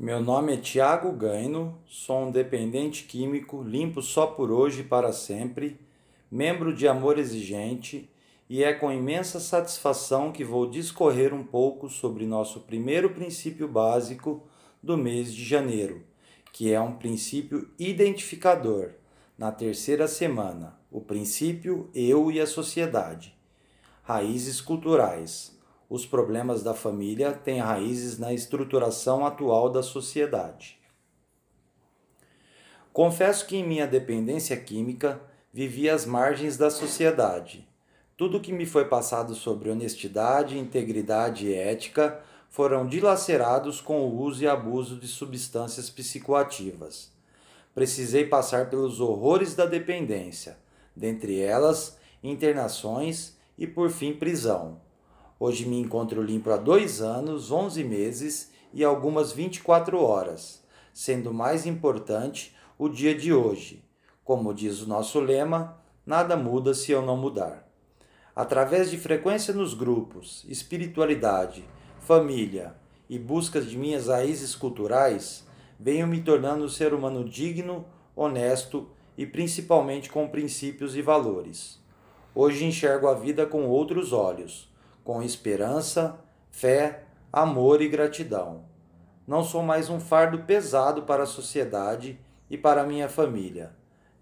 Meu nome é Tiago Gaino, sou um dependente químico limpo só por hoje e para sempre, membro de Amor Exigente, e é com imensa satisfação que vou discorrer um pouco sobre nosso primeiro princípio básico do mês de janeiro, que é um princípio identificador, na terceira semana, o princípio Eu e a Sociedade. Raízes culturais os problemas da família têm raízes na estruturação atual da sociedade. Confesso que em minha dependência química vivi às margens da sociedade. Tudo que me foi passado sobre honestidade, integridade e ética foram dilacerados com o uso e abuso de substâncias psicoativas. Precisei passar pelos horrores da dependência, dentre elas internações e por fim prisão. Hoje me encontro limpo há dois anos, 11 meses e algumas 24 horas, sendo mais importante o dia de hoje. Como diz o nosso lema, nada muda se eu não mudar. Através de frequência nos grupos, espiritualidade, família e buscas de minhas raízes culturais, venho me tornando um ser humano digno, honesto e principalmente com princípios e valores. Hoje enxergo a vida com outros olhos com esperança, fé, amor e gratidão. Não sou mais um fardo pesado para a sociedade e para minha família.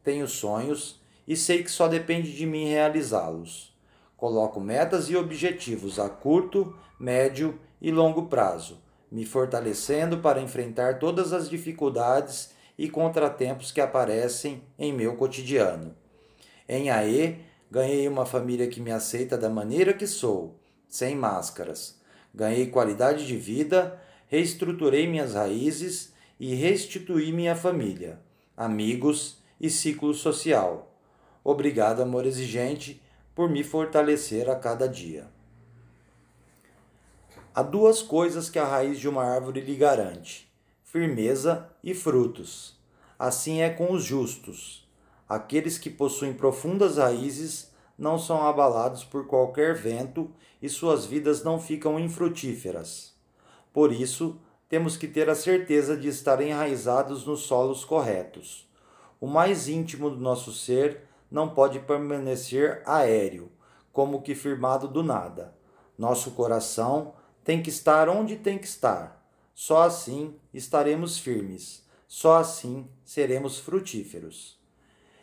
Tenho sonhos e sei que só depende de mim realizá-los. Coloco metas e objetivos a curto, médio e longo prazo, me fortalecendo para enfrentar todas as dificuldades e contratempos que aparecem em meu cotidiano. Em AE, ganhei uma família que me aceita da maneira que sou sem máscaras. Ganhei qualidade de vida, reestruturei minhas raízes e restituí minha família, amigos e ciclo social. Obrigado, amor exigente, por me fortalecer a cada dia. Há duas coisas que a raiz de uma árvore lhe garante: firmeza e frutos. Assim é com os justos. Aqueles que possuem profundas raízes não são abalados por qualquer vento e suas vidas não ficam infrutíferas. Por isso, temos que ter a certeza de estar enraizados nos solos corretos. O mais íntimo do nosso ser não pode permanecer aéreo, como que firmado do nada. Nosso coração tem que estar onde tem que estar. Só assim estaremos firmes. Só assim seremos frutíferos.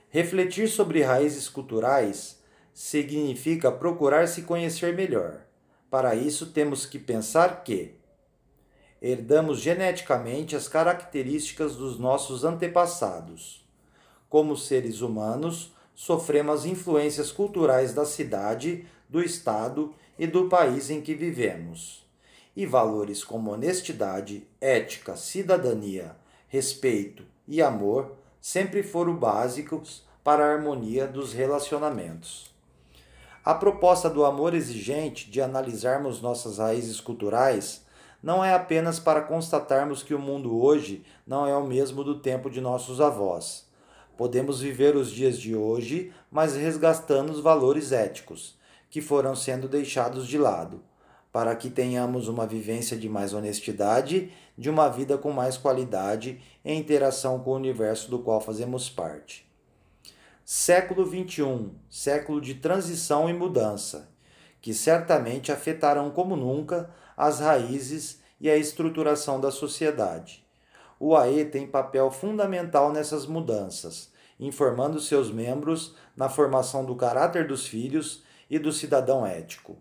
Refletir sobre raízes culturais significa procurar se conhecer melhor. Para isso, temos que pensar que herdamos geneticamente as características dos nossos antepassados. Como seres humanos, sofremos influências culturais da cidade, do estado e do país em que vivemos. E valores como honestidade, ética, cidadania, respeito e amor sempre foram básicos para a harmonia dos relacionamentos. A proposta do amor exigente de analisarmos nossas raízes culturais não é apenas para constatarmos que o mundo hoje não é o mesmo do tempo de nossos avós. Podemos viver os dias de hoje, mas resgatando os valores éticos que foram sendo deixados de lado, para que tenhamos uma vivência de mais honestidade, de uma vida com mais qualidade em interação com o universo do qual fazemos parte. Século XXI, século de transição e mudança, que certamente afetarão como nunca as raízes e a estruturação da sociedade. O AE tem papel fundamental nessas mudanças, informando seus membros na formação do caráter dos filhos e do cidadão ético.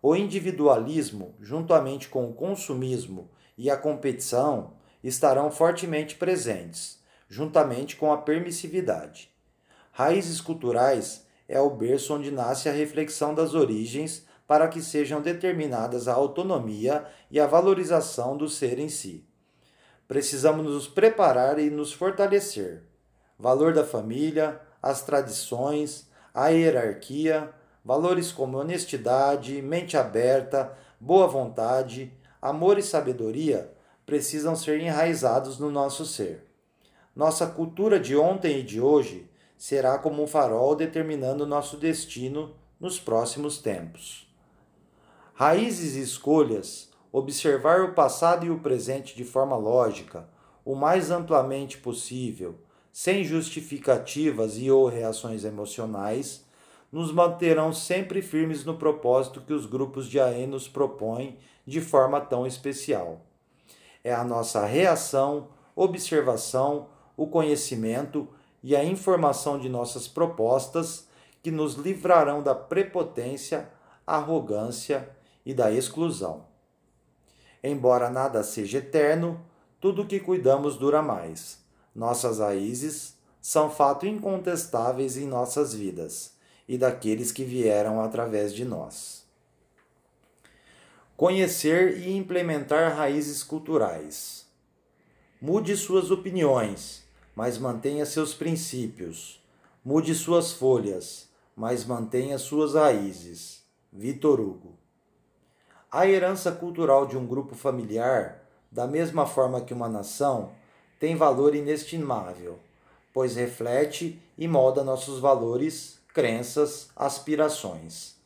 O individualismo, juntamente com o consumismo e a competição, estarão fortemente presentes, juntamente com a permissividade. Raízes culturais é o berço onde nasce a reflexão das origens para que sejam determinadas a autonomia e a valorização do ser em si. Precisamos nos preparar e nos fortalecer. Valor da família, as tradições, a hierarquia, valores como honestidade, mente aberta, boa vontade, amor e sabedoria precisam ser enraizados no nosso ser. Nossa cultura de ontem e de hoje será como um farol determinando nosso destino nos próximos tempos. Raízes e escolhas observar o passado e o presente de forma lógica, o mais amplamente possível, sem justificativas e ou reações emocionais, nos manterão sempre firmes no propósito que os grupos de AE nos propõem de forma tão especial. É a nossa reação, observação, o conhecimento e a informação de nossas propostas que nos livrarão da prepotência, arrogância e da exclusão. Embora nada seja eterno, tudo que cuidamos dura mais. Nossas raízes são fato incontestáveis em nossas vidas e daqueles que vieram através de nós. Conhecer e implementar raízes culturais. Mude suas opiniões, mas mantenha seus princípios. Mude suas folhas, mas mantenha suas raízes. Vitor Hugo. A herança cultural de um grupo familiar, da mesma forma que uma nação, tem valor inestimável, pois reflete e molda nossos valores, crenças, aspirações.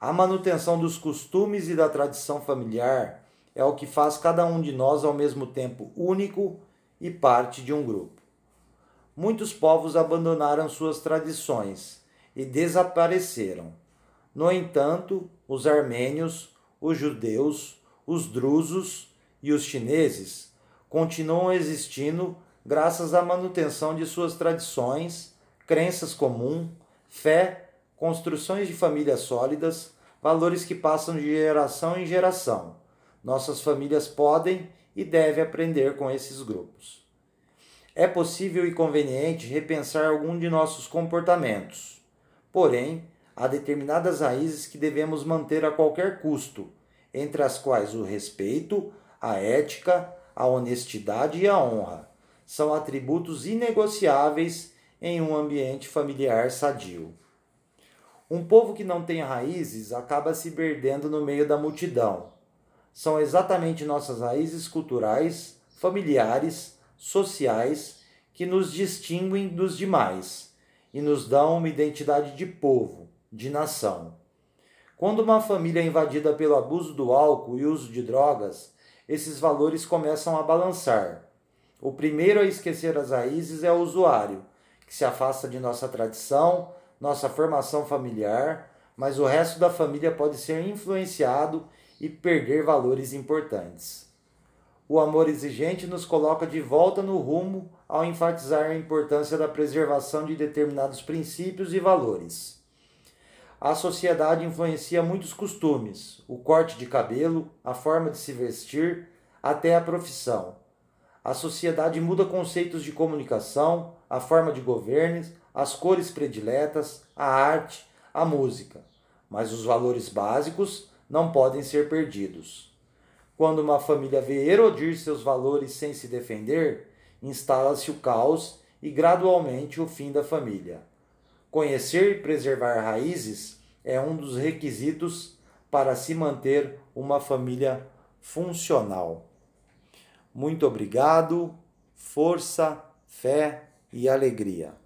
A manutenção dos costumes e da tradição familiar é o que faz cada um de nós ao mesmo tempo único e parte de um grupo. Muitos povos abandonaram suas tradições e desapareceram. No entanto, os armênios, os judeus, os drusos e os chineses continuam existindo graças à manutenção de suas tradições, crenças comuns, fé, construções de famílias sólidas, valores que passam de geração em geração. Nossas famílias podem e devem aprender com esses grupos. É possível e conveniente repensar algum de nossos comportamentos. Porém, há determinadas raízes que devemos manter a qualquer custo, entre as quais o respeito, a ética, a honestidade e a honra. São atributos inegociáveis em um ambiente familiar sadio. Um povo que não tem raízes acaba se perdendo no meio da multidão. São exatamente nossas raízes culturais, familiares, sociais que nos distinguem dos demais e nos dão uma identidade de povo, de nação. Quando uma família é invadida pelo abuso do álcool e uso de drogas, esses valores começam a balançar. O primeiro a esquecer as raízes é o usuário, que se afasta de nossa tradição, nossa formação familiar, mas o resto da família pode ser influenciado e perder valores importantes. O amor exigente nos coloca de volta no rumo ao enfatizar a importância da preservação de determinados princípios e valores. A sociedade influencia muitos costumes, o corte de cabelo, a forma de se vestir, até a profissão. A sociedade muda conceitos de comunicação, a forma de governo, as cores prediletas, a arte, a música. Mas os valores básicos não podem ser perdidos. Quando uma família vê erodir seus valores sem se defender, instala-se o caos e gradualmente o fim da família. Conhecer e preservar raízes é um dos requisitos para se manter uma família funcional. Muito obrigado, força, fé e alegria.